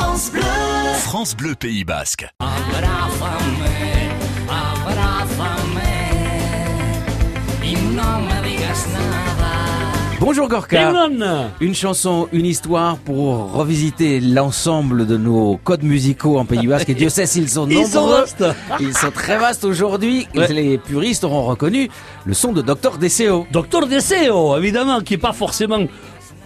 France Bleu. France Bleu Pays Basque. Bonjour Gorka. Une chanson, une histoire pour revisiter l'ensemble de nos codes musicaux en Pays Basque. Et Dieu sait s'ils sont nombreux. Ils sont vastes. Ils sont très vastes aujourd'hui. Ouais. Les puristes auront reconnu le son de Docteur DCO. Docteur Deseo, évidemment, qui est pas forcément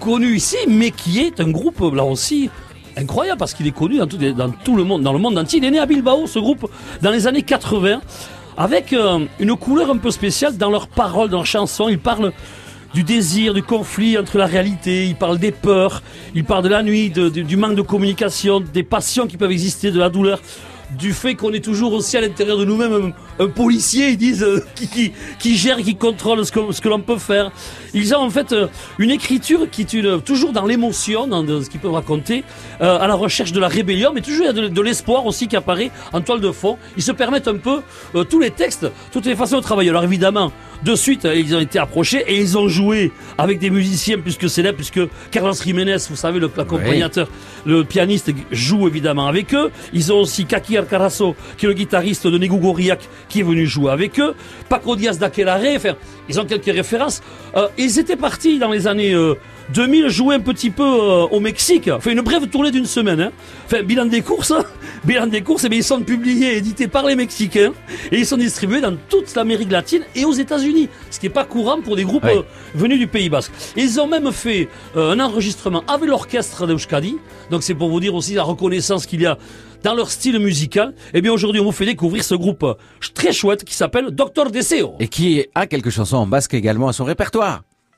connu ici, mais qui est un groupe là aussi incroyable parce qu'il est connu dans tout, le monde, dans le monde entier. Il est né à Bilbao, ce groupe, dans les années 80, avec euh, une couleur un peu spéciale dans leurs paroles, dans leurs chansons. Ils parlent du désir, du conflit entre la réalité, ils parlent des peurs, ils parlent de la nuit, du manque de communication, des passions qui peuvent exister, de la douleur du fait qu'on est toujours aussi à l'intérieur de nous-mêmes un, policier, ils disent, euh, qui, gère, qui contrôle ce que, l'on peut faire. Ils ont en fait euh, une écriture qui est toujours dans l'émotion, dans ce qu'ils peuvent raconter, euh, à la recherche de la rébellion, mais toujours il y a de, l'espoir aussi qui apparaît en toile de fond. Ils se permettent un peu tous les textes, toutes les façons de travailler. Alors évidemment, de suite, euh, ils ont été approchés et ils ont joué avec des musiciens plus que célèbres, puisque Carlos Jiménez, vous savez, le le pianiste, joue évidemment avec eux. Ils ont aussi Kaki Alcarazo, qui est le guitariste de Nego Goriac, qui est venu jouer avec eux. Paco Diaz d'Aquelarre, enfin, ils ont quelques références. Euh, ils étaient partis dans les années euh, 2000 jouer un petit peu euh, au Mexique. Enfin, une brève tournée d'une semaine. Hein. Enfin, bilan des courses, hein. bilan des courses, eh bien, ils sont publiés et édités par les Mexicains et ils sont distribués dans toute l'Amérique latine et aux États-Unis, ce qui n'est pas courant pour des groupes Oui. euh, venus du Pays Basque. Et ils ont même fait euh, un enregistrement avec l'orchestre d'Euskadi. Donc c'est pour vous dire aussi la reconnaissance qu'il y a dans leur style musical. Et bien aujourd'hui, on vous fait découvrir ce groupe euh, très chouette qui s'appelle Doctor Deseo. Et qui a quelques chansons en basque également à son répertoire.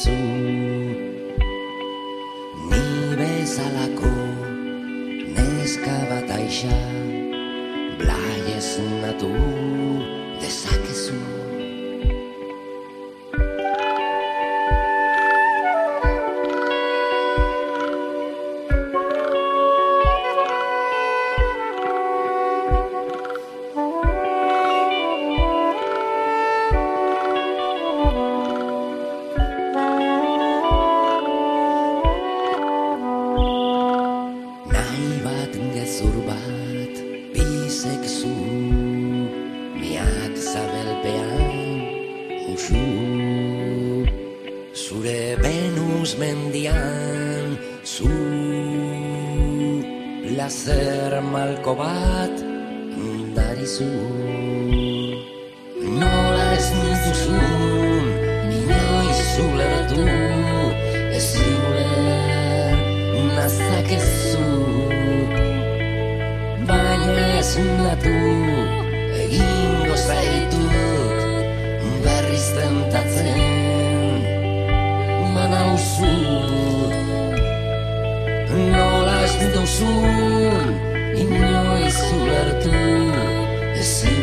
mezu Ni bezalako Neska bat aixa Blai esnatu Usu Zure Venus mendian Zu Plazer malko bat Darizu. Nola ez nituzun Inoiz zulertu Ez ziuler Nazakezu. Baina ez natu Egingo Berriz tentatzen Manauzu Nola ez non Inoiz ulertu sul in noi sua tua e sei